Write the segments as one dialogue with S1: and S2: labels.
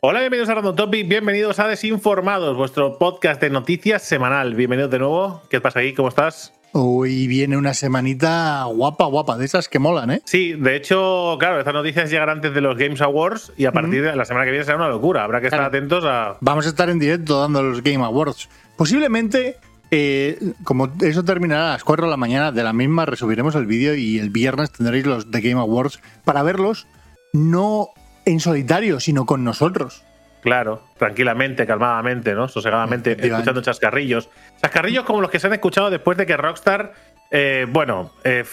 S1: Hola, bienvenidos a Random Topic, bienvenidos a Desinformados, vuestro podcast de noticias semanal. Bienvenidos de nuevo. ¿Qué pasa ahí? ¿Cómo estás?
S2: Hoy viene una semanita guapa, guapa, de esas que molan, ¿eh?
S1: Sí, de hecho, claro, estas noticias llegan antes de los Games Awards y a partir de la semana que viene será una locura. Habrá que estar
S2: Claro.
S1: atentos a.
S2: Vamos a estar en directo dando los Game Awards. Posiblemente, eh, como eso terminará a las 4 de la mañana de la misma, resubiremos el vídeo y el viernes tendréis los The Game Awards para verlos no en solitario, sino con nosotros.
S1: Claro, tranquilamente, calmadamente, ¿no? Sosegadamente, escuchando chascarrillos. Chascarrillos como los que se han escuchado después de que Rockstar, eh, bueno, eh,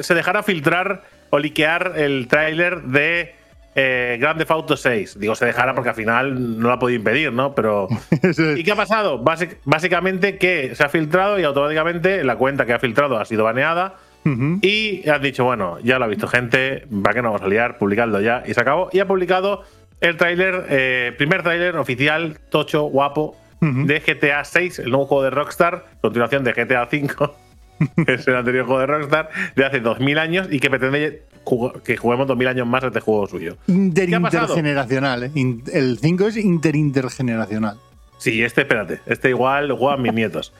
S1: se dejara filtrar o liquear el tráiler de eh, Grand Theft Auto 6. Digo, se dejara porque al final no lo ha podido impedir, ¿no? Pero. ¿Y qué ha pasado? Básic- básicamente que se ha filtrado y automáticamente la cuenta que ha filtrado ha sido baneada. Y han dicho, bueno, ya lo ha visto gente, va que no vamos a liar, publicadlo ya. Y se acabó. Y ha publicado el tráiler, eh, primer tráiler oficial, tocho, guapo, de GTA 6, el nuevo juego de Rockstar, continuación de GTA 5, que es el anterior juego de Rockstar, de hace 2000 años y que pretende que juguemos 2000 años más este juego suyo.
S2: Interintergeneracional, ¿eh? El 5 es interintergeneracional.
S1: Sí, este, espérate, este igual lo juegan mis nietos.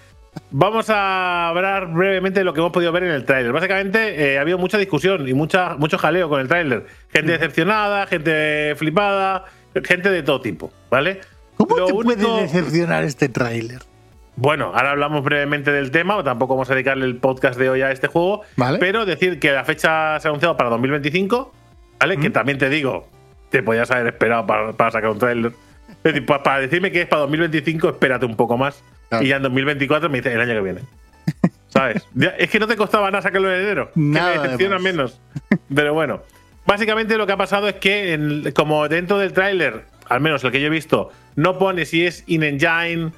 S1: Vamos a hablar brevemente de lo que hemos podido ver en el tráiler. Básicamente eh, ha habido mucha discusión y mucha, mucho jaleo con el tráiler. Gente decepcionada, gente flipada, gente de todo tipo, ¿vale?
S2: ¿Cómo
S1: Lo
S2: te
S1: único-
S2: puede decepcionar este tráiler?
S1: Bueno, ahora hablamos brevemente del tema, tampoco vamos a dedicarle el podcast de hoy a este juego,
S2: Vale.
S1: pero decir que la fecha se ha anunciado para 2025, ¿vale? Que también te digo, te podías haber esperado para, para sacar un tráiler. Es decir, pa- para decirme que es para 2025, espérate un poco más.
S2: Claro.
S1: Y ya en 2024 me dices el año que viene. ¿Sabes? Es que no te costaba nada sacarlo en enero.
S2: Nada
S1: me
S2: de
S1: decepciona menos. Pero bueno, básicamente lo que ha pasado es que, en- como dentro del tráiler, al menos el que yo he visto, no pone si es in-engine,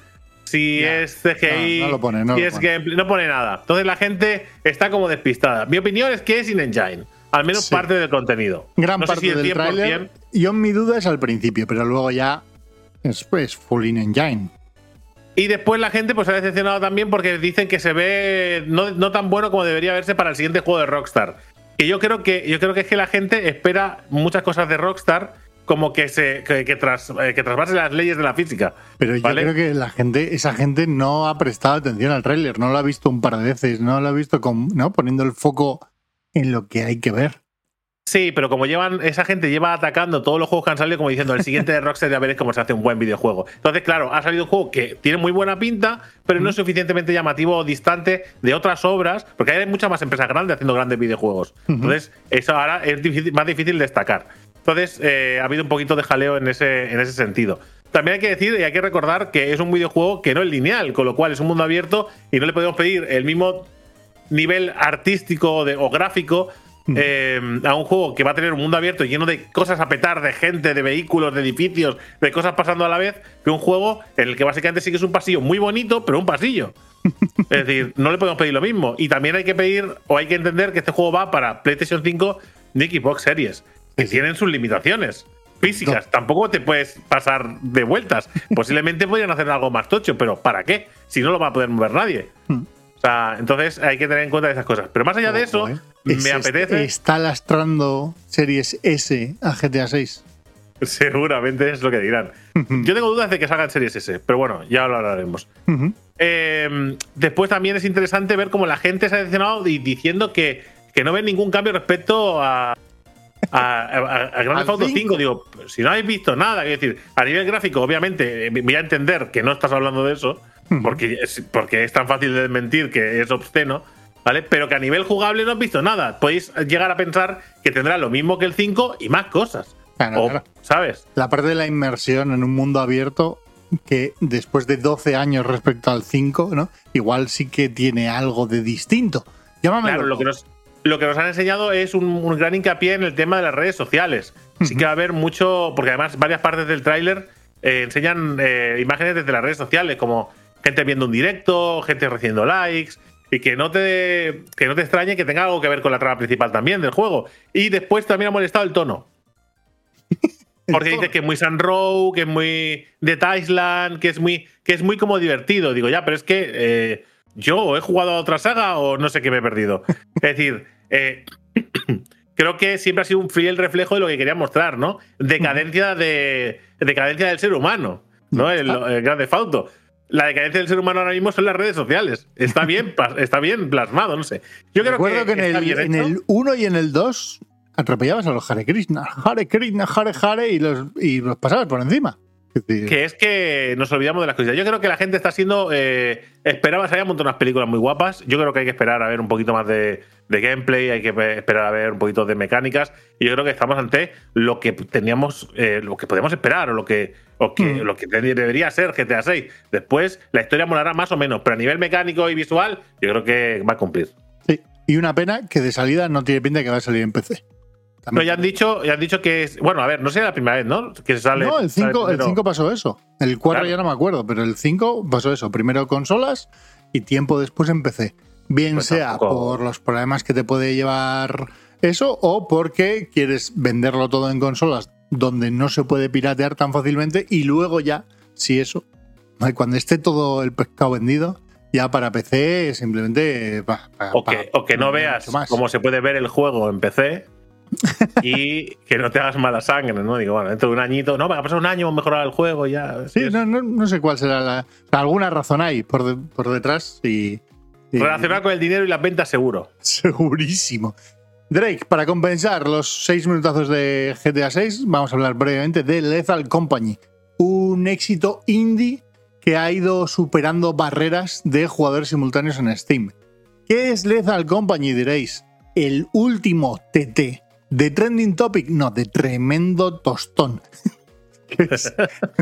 S1: si es CGI,
S2: No, no lo pone, no
S1: si
S2: lo
S1: es
S2: pone.
S1: gameplay, no pone nada. Entonces la gente está como despistada. Mi opinión es que es in-engine, al menos
S2: Sí.
S1: parte del contenido.
S2: Gran
S1: no
S2: parte
S1: si el
S2: del
S1: 100%,
S2: tráiler. Yo mi duda es al principio, pero luego ya es pues full in engine.
S1: Y después la gente pues se ha decepcionado también porque dicen que se ve no, no tan bueno como debería verse para el siguiente juego de Rockstar. Y yo creo que yo creo que es que la gente espera muchas cosas de Rockstar como que se que, que tras, eh, que trasvase las leyes de la física.
S2: Pero yo
S1: ¿vale?
S2: creo que la gente, esa gente no ha prestado atención al tráiler, no lo ha visto un par de veces, no lo ha visto con, ¿no? poniendo el foco en lo que hay que ver.
S1: Sí, pero como llevan esa gente lleva atacando todos los juegos que han salido como diciendo el siguiente de Rockstar ya veréis cómo se hace un buen videojuego. Entonces, claro, ha salido un juego que tiene muy buena pinta, pero no es suficientemente llamativo o distante de otras obras, porque hay muchas más empresas grandes haciendo grandes videojuegos. Entonces, eso ahora es difícil- más difícil destacar. Entonces, eh, ha habido un poquito de jaleo en ese, en ese sentido. También hay que decir y hay que recordar que es un videojuego que no es lineal, con lo cual es un mundo abierto y no le podemos pedir el mismo nivel artístico de- o gráfico eh, a un juego que va a tener un mundo abierto lleno de cosas a petar, de gente, de vehículos, de edificios, de cosas pasando a la vez, que un juego en el que básicamente sí que es un pasillo muy bonito, pero un pasillo. Es decir, no le podemos pedir lo mismo. Y también hay que pedir, o hay que entender que este juego va para PlayStation 5 ni Xbox Series, que tienen sus limitaciones físicas. Tampoco te puedes pasar de vueltas. Posiblemente podrían hacer algo más tocho, pero ¿para qué? Si no lo va a poder mover nadie.
S2: Hmm.
S1: O sea, entonces hay que tener en cuenta esas cosas. Pero más allá de eso,
S2: ¿eh?
S1: Me
S2: Es-
S1: apetece.
S2: Está lastrando Series S a GTA 6.
S1: Seguramente es lo que dirán. Yo tengo dudas de que salgan Series S, pero bueno, ya lo hablaremos. Eh, después también es interesante ver cómo la gente se ha decepcionado y diciendo que, que no ven ningún cambio respecto a. A, a, a Grand
S2: Al
S1: Theft Auto 5,
S2: cinco.
S1: digo, si no habéis visto nada, quiero decir, a nivel gráfico, obviamente, eh, voy a entender que no estás hablando de eso, porque es, porque es tan fácil de desmentir que es obsceno, ¿vale? Pero que a nivel jugable no has visto nada. Podéis llegar a pensar que tendrá lo mismo que el 5 y más cosas.
S2: Claro,
S1: O,
S2: claro.
S1: ¿Sabes?
S2: La parte de la inmersión en un mundo abierto que después de 12 años respecto al 5, ¿no? Igual sí que tiene algo de distinto. Llámame
S1: Claro, lo que nos, lo que nos han enseñado es un, un gran hincapié en el tema de las redes sociales. Sí que va a haber mucho, porque además varias partes del tráiler eh, enseñan eh, imágenes desde las redes sociales, como gente viendo un directo, gente recibiendo likes, y que no te que no te extrañe que tenga algo que ver con la trama principal también del juego. Y después también ha molestado el tono. Porque dice que es muy Sunrow, que es muy de Island, que es muy, que es muy como divertido. Digo, ya, pero es que eh, yo he jugado a otra saga o no sé qué me he perdido. Es decir, eh, creo que siempre ha sido un fiel reflejo de lo que quería mostrar, ¿no? Decadencia, de, decadencia del ser humano, ¿no? El, el Grand Theft Auto. La decadencia del ser humano ahora mismo son las redes sociales. Está bien, está bien plasmado, no sé.
S2: Yo creo Recuerdo que, en, el, en el 1 y en el 2 atropellabas a los Hare Krishna, Hare Krishna, Hare Hare y los, y los pasabas por encima.
S1: Que es que nos olvidamos de las cosas. Yo creo que la gente está siendo. Eh, esperaba, se habían montado unas películas muy guapas. Yo creo que hay que esperar a ver un poquito más de, gameplay, hay que esperar a ver un poquito de mecánicas. Y yo creo que estamos ante lo que teníamos, eh, lo que podemos esperar, o lo que, o que, mm. lo que debería ser GTA 6. Después, la historia molará más o menos, pero a nivel mecánico y visual, yo creo que va a cumplir.
S2: Sí, y una pena que de salida no tiene pinta de que va a salir en PC.
S1: Pero ya han dicho, ya han dicho que es. Bueno, a ver, no sé la primera vez, ¿no? Que sale.
S2: No, el 5, el 5 pasó eso. El 4 ya no me acuerdo, pero el 5 pasó eso. Primero consolas y tiempo después en PC. Bien pues sea por los problemas que te puede llevar eso o porque quieres venderlo todo en consolas donde no se puede piratear tan fácilmente y luego ya, si eso, cuando esté todo el pescado vendido, ya para PC simplemente...
S1: o, que, o que no veas cómo se puede ver el juego en PC y que no te hagas mala sangre, ¿no? Digo, bueno, dentro de un añito, no, va a pasar un año, mejorar el juego ya.
S2: Sí, no, no, sé cuál será la. Alguna razón hay por, por detrás y.
S1: Relacionar con el dinero y las ventas, seguro.
S2: Segurísimo. Drake, para compensar los seis minutazos de GTA 6, vamos a hablar brevemente de Lethal Company, un éxito indie que ha ido superando barreras de jugadores simultáneos en Steam. ¿Qué es Lethal Company, diréis? El último TT de trending topic, no, de tremendo tostón. es,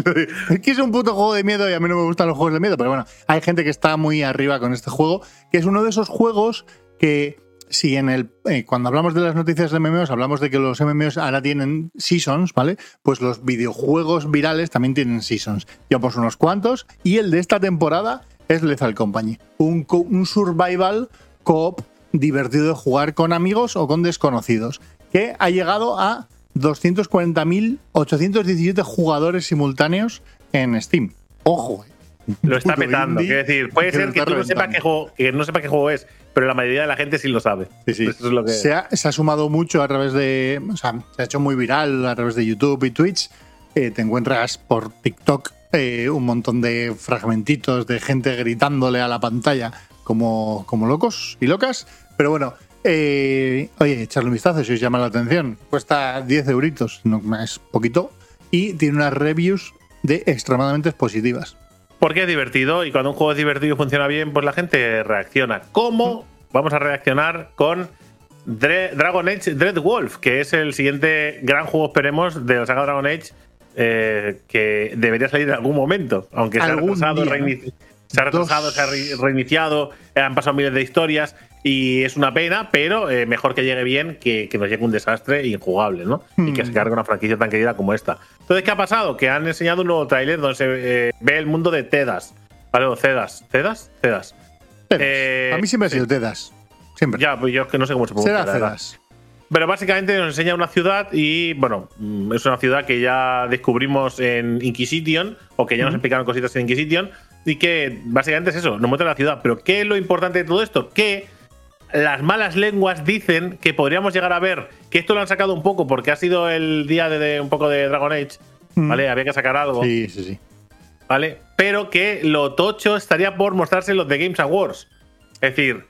S2: que es un puto juego de miedo y a mí no me gustan los juegos de miedo, pero bueno, hay gente que está muy arriba con este juego, que es uno de esos juegos que si en el eh, cuando hablamos de las noticias de MMOs hablamos de que los MMOs ahora tienen seasons, ¿vale? Pues los videojuegos virales también tienen seasons. Ya pues unos cuantos y el de esta temporada es Lethal Company, un, un survival coop divertido de jugar con amigos o con desconocidos que ha llegado a 240.817 jugadores simultáneos en Steam. Ojo.
S1: Eh. Lo está petando. Quiero decir, puede ser que tú no sepas qué juego, que no sepa qué juego es, pero la mayoría de la gente sí lo sabe.
S2: Sí, sí. se, ha, sumado mucho a través de. O sea, se ha hecho muy viral a través de YouTube y Twitch. Eh, te encuentras por TikTok eh, un montón de fragmentitos de gente gritándole a la pantalla como, como locos y locas. Pero bueno, eh, oye, echarle un vistazo si os llama la atención. Cuesta 10 euritos, no es poquito. Y tiene unas reviews de extremadamente positivas.
S1: Porque es divertido y cuando un juego es divertido y funciona bien, pues la gente reacciona. ¿Cómo vamos a reaccionar con Dragon Age Dread Wolf, que es el siguiente gran juego, esperemos, de la saga Dragon Age, eh, que debería salir en algún momento, aunque se ha retrasado, se ha retrasado, se ha reiniciado, han pasado miles de historias y es una pena, pero eh, mejor que llegue bien que, que, nos llegue un desastre injugable, ¿no? Y que se hmm. cargue una franquicia tan querida como esta. Entonces, ¿qué ha pasado? Que han enseñado un nuevo tráiler donde se eh, ve el mundo de Tedas. ¿Vale? O Cedas. ¿Cedas? Cedas.
S2: Eh, a mí siempre ha sido Tedas. Siempre.
S1: Ya, pues yo es que no sé cómo se
S2: pronuncia. Cedas.
S1: Pero básicamente nos enseña una ciudad y, bueno, mm, es una ciudad que ya descubrimos en Inquisition, o que ya nos explicaron cositas en Inquisition, y que básicamente es eso, nos muestra la ciudad. Pero ¿qué es lo importante de todo esto? Que las malas lenguas dicen que podríamos llegar a ver, que esto lo han sacado un poco porque ha sido el día de, un poco de Dragon Age, mm. ¿vale? Había que sacar algo.
S2: Sí, sí, sí.
S1: ¿Vale? Pero que lo tocho estaría por mostrarse en los de Games Awards. Es decir,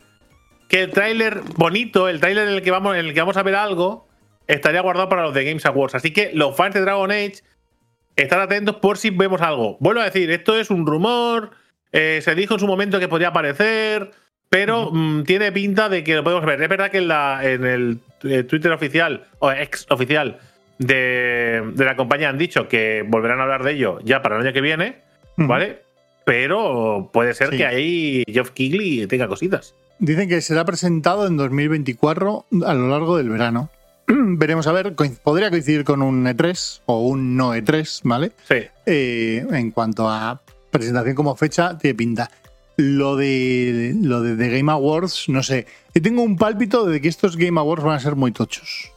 S1: que el tráiler bonito, el tráiler en el que vamos, en el que vamos a ver algo, estaría guardado para los de Games Awards. Así que los fans de Dragon Age estar atentos por si vemos algo. Vuelvo a decir, esto es un rumor. Eh, se dijo en su momento que podría aparecer, pero mm, tiene pinta de que lo podemos ver. Es verdad que en, la, en el eh, Twitter oficial o ex oficial de, la compañía han dicho que volverán a hablar de ello ya para el año que viene, ¿vale? Pero puede ser que ahí Jeff Kigley tenga cositas.
S2: Dicen que será presentado en 2024 a lo largo del verano. Veremos a ver, podría coincidir con un E3 o un no E3, ¿vale?
S1: Sí.
S2: Eh, en cuanto a presentación como fecha, tiene pinta. Lo de, lo de The Game Awards, no sé. Yo tengo un pálpito de que estos Game Awards van a ser muy tochos.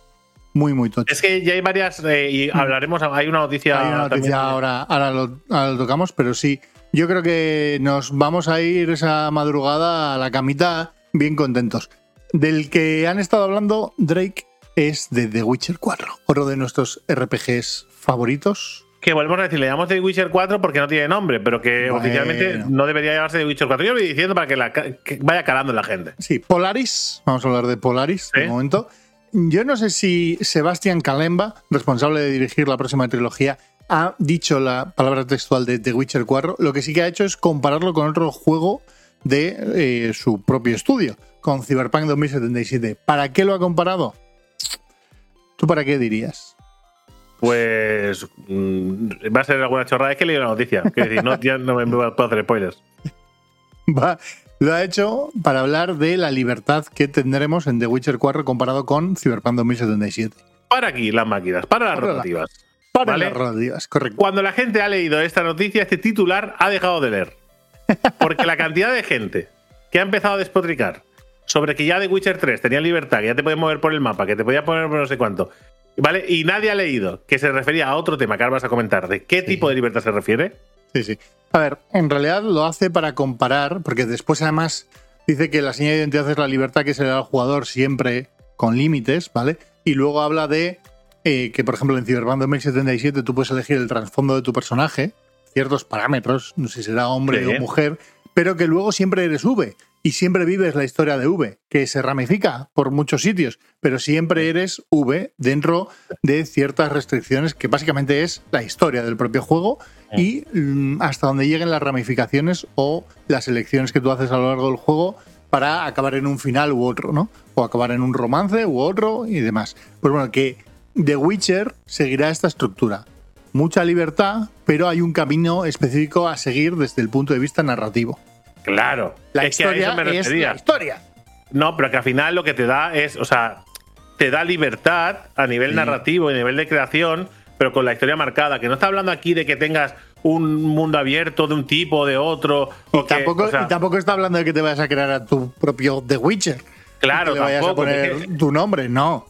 S2: Muy, muy tochos.
S1: Es que ya hay varias, eh, y mm. hablaremos, hay una noticia.
S2: Hay una noticia ahora, ahora lo, ahora lo tocamos, pero sí. Yo creo que nos vamos a ir esa madrugada a la camita bien contentos. Del que han estado hablando Drake es de The Witcher 4, otro de nuestros RPGs favoritos.
S1: Que volvemos a decir, le llamamos The Witcher 4 porque no tiene nombre, pero que
S2: Bueno.
S1: oficialmente no debería llamarse The Witcher 4. Yo lo voy diciendo para que, la ca- que vaya calando la gente.
S2: Sí, Polaris, vamos a hablar de Polaris
S1: Sí.
S2: de momento. Yo no sé si Sebastián Kalemba, responsable de dirigir la próxima trilogía, ha dicho la palabra textual de The Witcher 4. Lo que sí que ha hecho es compararlo con otro juego de eh, su propio estudio, con Cyberpunk 2077. ¿Para qué lo ha comparado? ¿Tú para qué dirías?
S1: Pues mm, va a ser alguna chorrada. Es que leído la noticia. Quiero decir, no, ya no me puedo hacer spoilers.
S2: Va- lo ha hecho para hablar de la libertad que tendremos en The Witcher 4 comparado con Cyberpunk 2077.
S1: Para aquí las máquinas, para las
S2: Para la-
S1: rotativas.
S2: Para
S1: Vale.
S2: las relativas, correcto.
S1: Cuando la gente ha leído esta noticia, este titular ha dejado de leer. Porque la cantidad de gente que ha empezado a despotricar sobre que ya de Witcher 3 tenía libertad, que ya te podías mover por el mapa, que te podías poner por no sé cuánto, ¿vale? Y nadie ha leído que se refería a otro tema que ahora vas a comentar. ¿De qué tipo de libertad se refiere?
S2: Sí, sí. A ver, en realidad lo hace para comparar, porque después además dice que la señal de identidad es la libertad que se le da al jugador siempre con límites, ¿vale? Y luego habla de eh, que, por ejemplo, en Cyberpunk 2077 tú puedes elegir el trasfondo de tu personaje, ciertos parámetros, no sé si será hombre
S1: Sí.
S2: o mujer, pero que luego siempre eres V y siempre vives la historia de V, que se ramifica por muchos sitios, pero siempre eres V dentro de ciertas restricciones que básicamente es la historia del propio juego y mm, hasta donde lleguen las ramificaciones o las elecciones que tú haces a lo largo del juego para acabar en un final u otro, ¿no? O acabar en un romance u otro y demás. Pues bueno, que The Witcher seguirá esta estructura. Mucha libertad, pero hay un camino específico a seguir desde el punto de vista narrativo.
S1: Claro.
S2: La
S1: es que a
S2: historia
S1: eso me
S2: es la historia.
S1: No, pero que al final lo que te da es, o sea, te da libertad a nivel
S2: Sí.
S1: narrativo y a nivel de creación, pero con la historia marcada. Que no está hablando aquí de que tengas un mundo abierto de un tipo o de otro.
S2: Y
S1: o que,
S2: tampoco,
S1: o sea,
S2: y tampoco está hablando de que te vayas a crear a tu propio The Witcher.
S1: Claro,
S2: Y que le vayas
S1: tampoco,
S2: a poner
S1: que-
S2: tu nombre, no.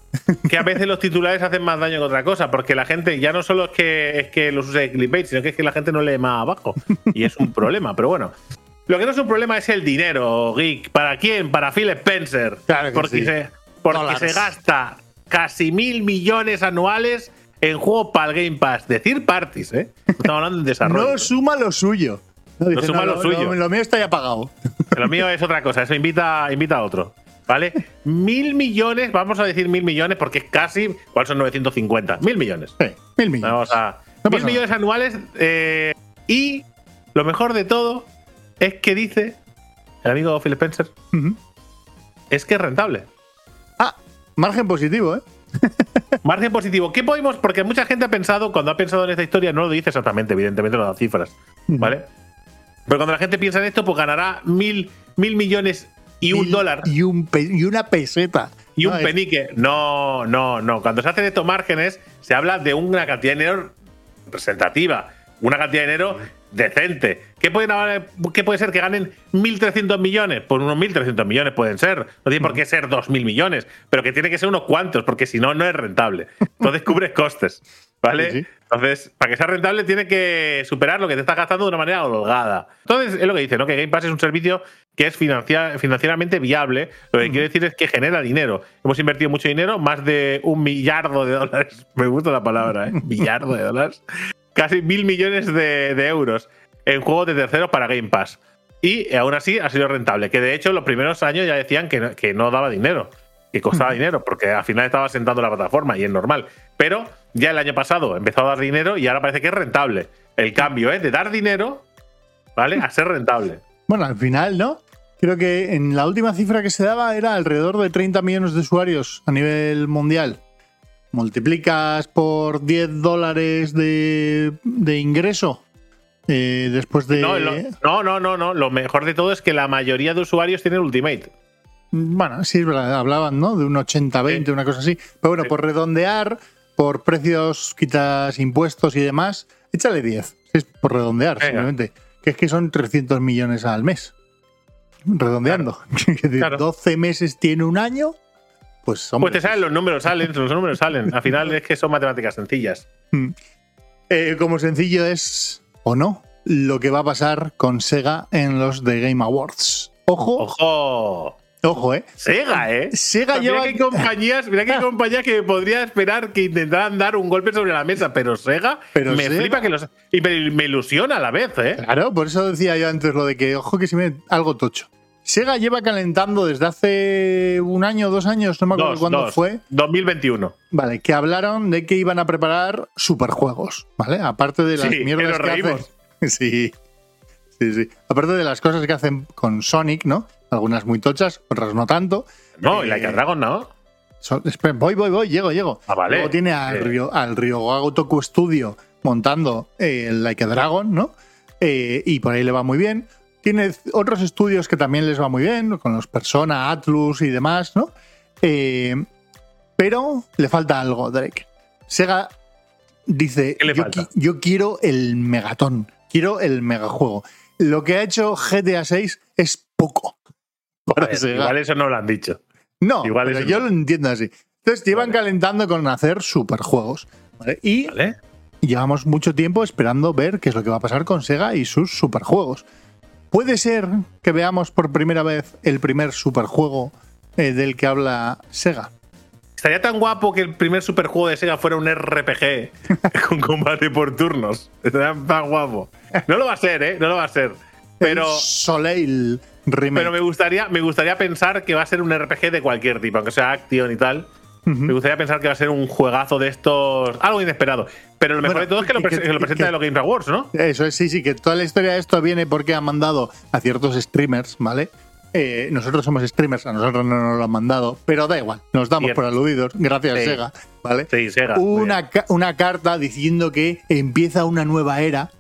S1: que a veces los titulares hacen más daño que otra cosa, porque la gente ya no solo es que, es que los use de clickbait, sino que es que la gente no lee más abajo. Y es un problema, pero bueno. Lo que no es un problema es el dinero, Geek. ¿Para quién? Para Phil Spencer.
S2: Claro que
S1: porque
S2: sí.
S1: se, porque
S2: Dólares.
S1: se gasta casi mil millones anuales en juegos para el Game Pass. Decir parties, ¿eh? Estamos hablando de desarrollo.
S2: No suma lo suyo. No, dice,
S1: suma
S2: no,
S1: lo suyo.
S2: Lo, mío está ya pagado.
S1: Lo mío es otra cosa, eso invita, invita a otro. ¿Vale? Mil millones, vamos a decir mil millones porque es casi. ¿Cuáles son 950? Mil millones.
S2: Sí, mil millones.
S1: Vamos a.
S2: No
S1: mil millones anuales. eh, y lo mejor de todo es que dice el amigo Phil Spencer es que es rentable.
S2: Ah, margen positivo, ¿eh?
S1: Margen positivo. ¿Qué podemos? Porque mucha gente ha pensado, cuando ha pensado en esta historia, no lo dice exactamente, evidentemente no da cifras. ¿Vale? Pero cuando la gente piensa en esto, pues ganará mil, mil millones y un dólar
S2: Y, un pe- y una peseta.
S1: y un
S2: es-
S1: penique. No, no, no. Cuando se hacen estos márgenes, se habla de una cantidad de dinero representativa, una cantidad de dinero decente. ¿Qué, pueden, haber- qué puede ser que ganen 1.300 millones? Pues unos 1.300 millones pueden ser. No tiene por qué ser 2.000 millones, pero que tiene que ser unos cuantos, porque si no, no es rentable. Entonces cubres costes. ¿Vale?
S2: Sí, sí.
S1: Entonces, para que sea rentable, tiene que superar lo que te estás gastando de una manera holgada. Entonces, es lo que dice, ¿no? Que Game Pass es un servicio que es financia- financieramente viable. Lo que quiere decir es que genera dinero. Hemos invertido mucho dinero, más de un millardo de dólares. Me gusta la palabra, ¿eh? Millardo de dólares. Casi mil millones de, de euros en juegos de terceros para Game Pass. Y aún así ha sido rentable. Que de hecho, los primeros años ya decían que no, que no daba dinero. Que costaba dinero, porque al final estaba sentando la plataforma y es normal. Pero ya el año pasado empezó a dar dinero y ahora parece que es rentable. El cambio es de dar dinero, ¿vale? A ser rentable.
S2: Bueno, al final, ¿no? Creo que en la última cifra que se daba era alrededor de 30 millones de usuarios a nivel mundial. Multiplicas por 10 dólares de, de ingreso eh, después de...
S1: No, lo- no, no, no, no. Lo mejor de todo es que la mayoría de usuarios tienen Ultimate.
S2: Bueno, sí, hablaban, ¿no? De un 80-20,
S1: Sí.
S2: una cosa así. Pero bueno,
S1: Sí.
S2: por redondear, por precios, quitas impuestos y demás, échale 10. Es por redondear,
S1: Venga.
S2: simplemente. Que es que son 300 millones al mes. Redondeando.
S1: Claro.
S2: 12 meses tiene un año, pues hombre,
S1: Pues te salen los números, salen, los números salen. Al final es que son matemáticas sencillas.
S2: Eh, como sencillo es, o no, lo que va a pasar con Sega en los The Game Awards. Ojo,
S1: ¡Ojo!
S2: Ojo, ¿eh?
S1: Sega, ¿eh?
S2: Sega
S1: mira
S2: lleva-
S1: que hay compañías, mira que compañías que podría esperar que intentaran dar un golpe sobre la mesa, pero Sega
S2: Pero
S1: me
S2: Sega-
S1: flipa que los y me, me ilusiona a la vez, ¿eh?
S2: Claro, por eso decía yo antes lo de que, ojo, que si me algo tocho. Sega lleva calentando desde hace un año o dos años, no me acuerdo
S1: Dos,
S2: cuándo
S1: dos.
S2: fue.
S1: 2021.
S2: Vale, que hablaron de que iban a preparar superjuegos, ¿vale? Aparte de las
S1: Sí,
S2: mierdas que hacen. Sí. Sí, sí. Aparte de las cosas que hacen con Sonic, ¿no? Algunas muy tochas, otras no tanto.
S1: No, y
S2: Eh,
S1: la que Dragon no.
S2: Espera, voy, voy, voy, llego, llego.
S1: Ah, vale.
S2: Luego tiene al,
S1: Eh.
S2: Ryo, al Ryoga Toku Studio montando eh, el Like a Dragon, ¿no? Eh, y por ahí le va muy bien. Tiene otros estudios que también les va muy bien, con los Persona, Atlus y demás, ¿no? Eh, pero le falta algo, Drake. Sega dice,
S1: ¿Qué le
S2: yo, qui- yo quiero el megatón, quiero el megajuego. Lo que ha hecho GTA 6 es poco. Para
S1: A ver,
S2: Sega.
S1: igual eso no lo han dicho.
S2: No,
S1: Igual
S2: pero yo
S1: no.
S2: lo entiendo así. Entonces llevan
S1: Vale.
S2: calentando con hacer superjuegos. ¿vale? Y
S1: ¿Vale?
S2: llevamos mucho tiempo esperando ver qué es lo que va a pasar con Sega y sus superjuegos. Puede ser que veamos por primera vez el primer superjuego eh, del que habla Sega.
S1: Estaría tan guapo que el primer superjuego de Sega fuera un RPG con combate por turnos. Estaría tan guapo. No lo va a ser, ¿eh? No lo va a ser. Pero,
S2: El Soleil Remake.
S1: pero me, gustaría, me gustaría pensar que va a ser un RPG de cualquier tipo, aunque sea Action y tal. Me gustaría pensar que va a ser un juegazo de estos. Algo inesperado. Pero lo mejor
S2: Bueno,
S1: de todo es que lo,
S2: que-
S1: lo presenta de los Games Awards, ¿no?
S2: Eso es, sí, sí, que toda la historia de esto viene porque han mandado a ciertos streamers, ¿vale? Eh, nosotros somos streamers, a nosotros no nos lo han mandado, pero da igual, nos damos
S1: Cierto.
S2: por aludidos, gracias
S1: Sí.
S2: Sega, ¿vale?
S1: Sí, Sega.
S2: una, ca- una carta diciendo que empieza una nueva era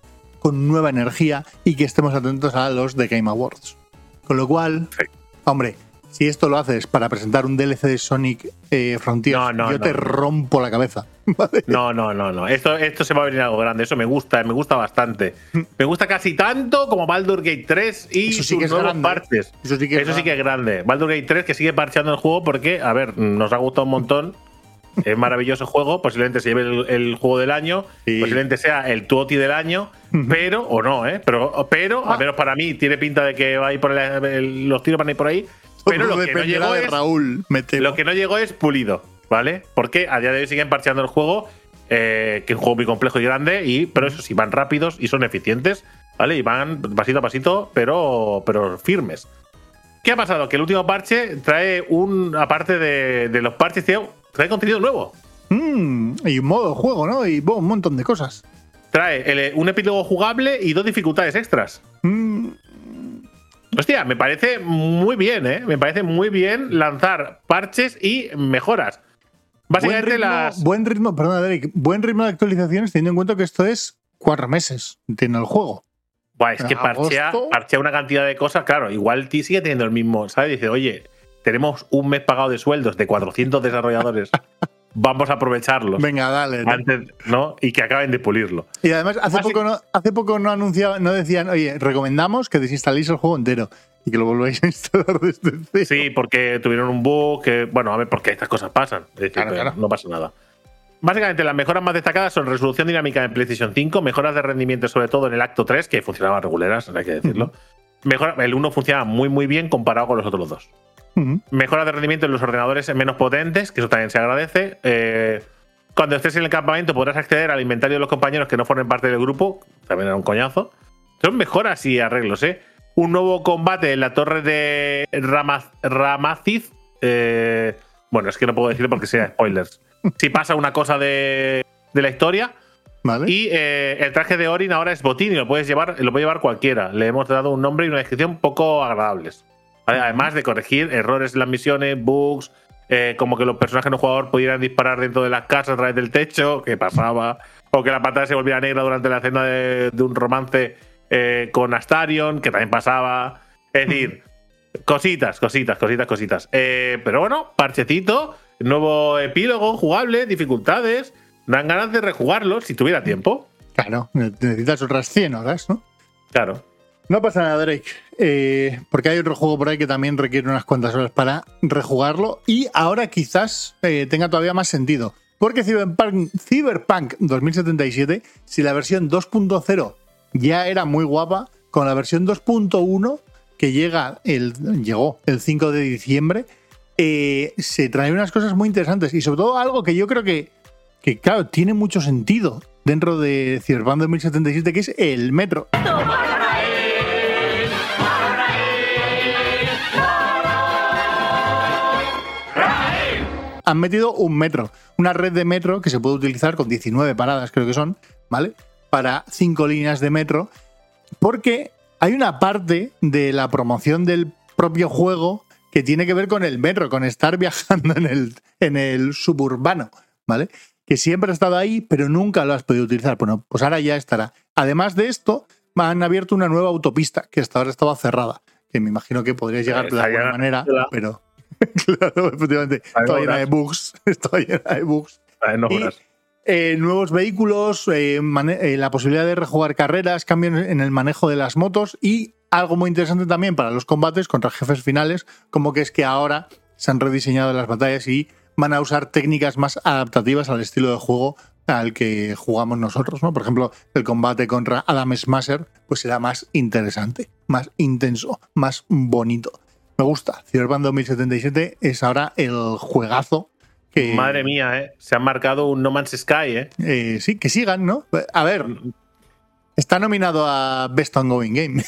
S2: con nueva energía y que estemos atentos a los The Game Awards. Con lo cual, hombre, si esto lo haces para presentar un DLC de Sonic eh,
S1: No, no,
S2: yo
S1: no,
S2: te
S1: no.
S2: rompo la cabeza. ¿vale?
S1: No, no, no, no. Esto, esto se va a venir algo grande. Eso me gusta, me gusta bastante. Me gusta casi tanto como Baldur Gate 3 y
S2: sí
S1: sus
S2: que es
S1: nuevos
S2: grande.
S1: parches.
S2: Eso sí que es
S1: Eso sí que es grande. Baldur Gate 3 que sigue parcheando el juego porque, a ver, nos ha gustado un montón. Es maravilloso juego. Posiblemente se lleve el, el juego del año.
S2: Sí.
S1: Posiblemente sea el Tuoti del año. Pero, o no, ¿eh? Pero, pero
S2: Ah.
S1: al menos para mí, tiene pinta de que va a ir por el- el- los tiros van a ir por ahí. Pero
S2: Todo
S1: lo que no llegó
S2: de
S1: es.
S2: Raúl.
S1: Lo que no llegó es pulido, ¿vale? Porque a día de hoy siguen parcheando el juego, eh, que es un juego muy complejo y grande, y, pero eso sí, van rápidos y son eficientes, ¿vale? Y van pasito a pasito, pero, pero firmes. ¿Qué ha pasado? Que el último parche trae un, aparte de, de los parches, trae contenido nuevo.
S2: Mm, y un modo de juego, ¿no? Y bueno, un montón de cosas.
S1: Trae el- un epílogo jugable y dos dificultades extras.
S2: Mm,
S1: Hostia, me parece muy bien, ¿eh? Me parece muy bien lanzar parches y mejoras.
S2: buen,
S1: Básicamente
S2: ritmo,
S1: las.
S2: buen ritmo, perdona, Derek, buen ritmo de actualizaciones teniendo en cuenta que esto es cuatro meses, tiene el juego.
S1: Buah, es que parchea una cantidad de cosas, claro, igual ti sigue teniendo el mismo, ¿sabes? Dice, oye, tenemos un mes pagado de sueldos de 400 desarrolladores, vamos a aprovecharlos
S2: Venga, dale. ¿no?
S1: antes, ¿no? Y que acaben de pulirlo.
S2: Y además, hace poco, no, hace poco no anunciaban, no decían, oye, recomendamos que desinstaléis el juego entero y que lo volváis a instalar desde cero.
S1: Sí, porque tuvieron un bug, que, bueno, a ver, porque estas cosas pasan, es decir,
S2: Claro, claro.
S1: no pasa nada. Básicamente, las mejoras más destacadas son resolución dinámica en PlayStation 5, mejoras de rendimiento, sobre todo en el acto 3, que funcionaban reguleras, hay que decirlo. Mejora, el 1 funciona muy, muy bien comparado con los otros dos. Mejora de rendimiento en los ordenadores menos potentes, que eso también se agradece. Eh, cuando estés en el campamento podrás acceder al inventario de los compañeros que no formen parte del grupo, también era un coñazo. Son mejoras y arreglos, ¿eh? Un nuevo combate en la torre de Ramaz- Ramaziz. eh, bueno, es que no puedo decirlo porque sea spoilers. Si pasa una cosa de, de la historia.
S2: ¿Vale?
S1: Y eh, el traje de Orin ahora es botín y lo puedes llevar, lo puede llevar cualquiera. Le hemos dado un nombre y una descripción poco agradables. ¿Vale? Además de corregir errores en las misiones, bugs, eh, como que los personajes no jugador pudieran disparar dentro de las casas a través del techo, que pasaba, o que la pantalla se volviera negra durante la escena de, de un romance eh, con Astarion, que también pasaba. Es decir, cositas, cositas, cositas, cositas. Eh, pero bueno, parchecito, nuevo epílogo jugable, dificultades. Dan ganas de rejugarlo si tuviera tiempo.
S2: Claro, necesitas otras 100 horas, ¿no?
S1: Claro.
S2: No pasa nada, Drake. Eh, porque hay otro juego por ahí que también requiere unas cuantas horas para rejugarlo. Y ahora quizás eh, tenga todavía más sentido. Porque Cyberpunk, Cyberpunk 2077, si la versión 2.0 ya era muy guapa, con la versión 2.1 que llega el, llegó el 5 de diciembre, eh, se trae unas cosas muy interesantes y sobre todo algo que yo creo que, que claro, tiene mucho sentido dentro de Cyberpunk 2077, que es el metro. Han metido un metro, una red de metro que se puede utilizar con 19 paradas, creo que son, ¿vale? Para cinco líneas de metro, porque hay una parte de la promoción del propio juego que tiene que ver con el metro, con estar viajando en el, en el suburbano, ¿vale? Que siempre ha estado ahí, pero nunca lo has podido utilizar. Bueno, pues ahora ya estará. Además de esto, han abierto una nueva autopista que hasta ahora estaba cerrada, que me imagino que podrías llegar de alguna manera, pero claro, efectivamente. Está llena de bugs. Está llena de bugs. y, eh, nuevos vehículos, eh, eh, la posibilidad de rejugar carreras, cambios en el manejo de las motos y algo muy interesante también para los combates contra jefes finales, como que es que ahora se han rediseñado las batallas y van a usar técnicas más adaptativas al estilo de juego al que jugamos nosotros, ¿no? Por ejemplo, el combate contra Adam Smasher pues será más interesante, más intenso, más bonito me gusta. Cyberpunk 2077 es ahora el juegazo que.
S1: Madre mía, ¿eh? Se han marcado un No Man's Sky, ¿eh?
S2: ¿eh? sí, que sigan, ¿no? A ver, está nominado a Best Ongoing Game.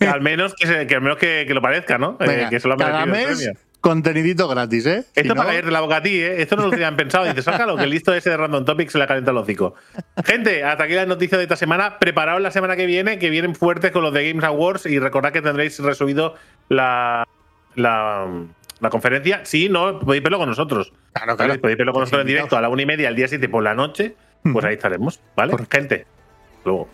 S1: al menos que, al menos que, lo parezca, ¿no?
S2: Eh, que cada mes, contenidito gratis, ¿eh?
S1: Esto para ir la boca a ti, ¿eh? Esto no lo tenían pensado. Dices, sácalo, que el listo ese de Random Topics se le calienta el hocico. Gente, hasta aquí la noticia de esta semana. Preparaos la semana que viene, que vienen fuertes con los de Games Awards y recordad que tendréis resubido la, la, conferencia. Sí, no, podéis verlo con nosotros. Claro, claro. Podéis verlo con nosotros en directo a la una y media, al día 7 por la noche. Pues ahí estaremos, ¿vale? Gente, luego.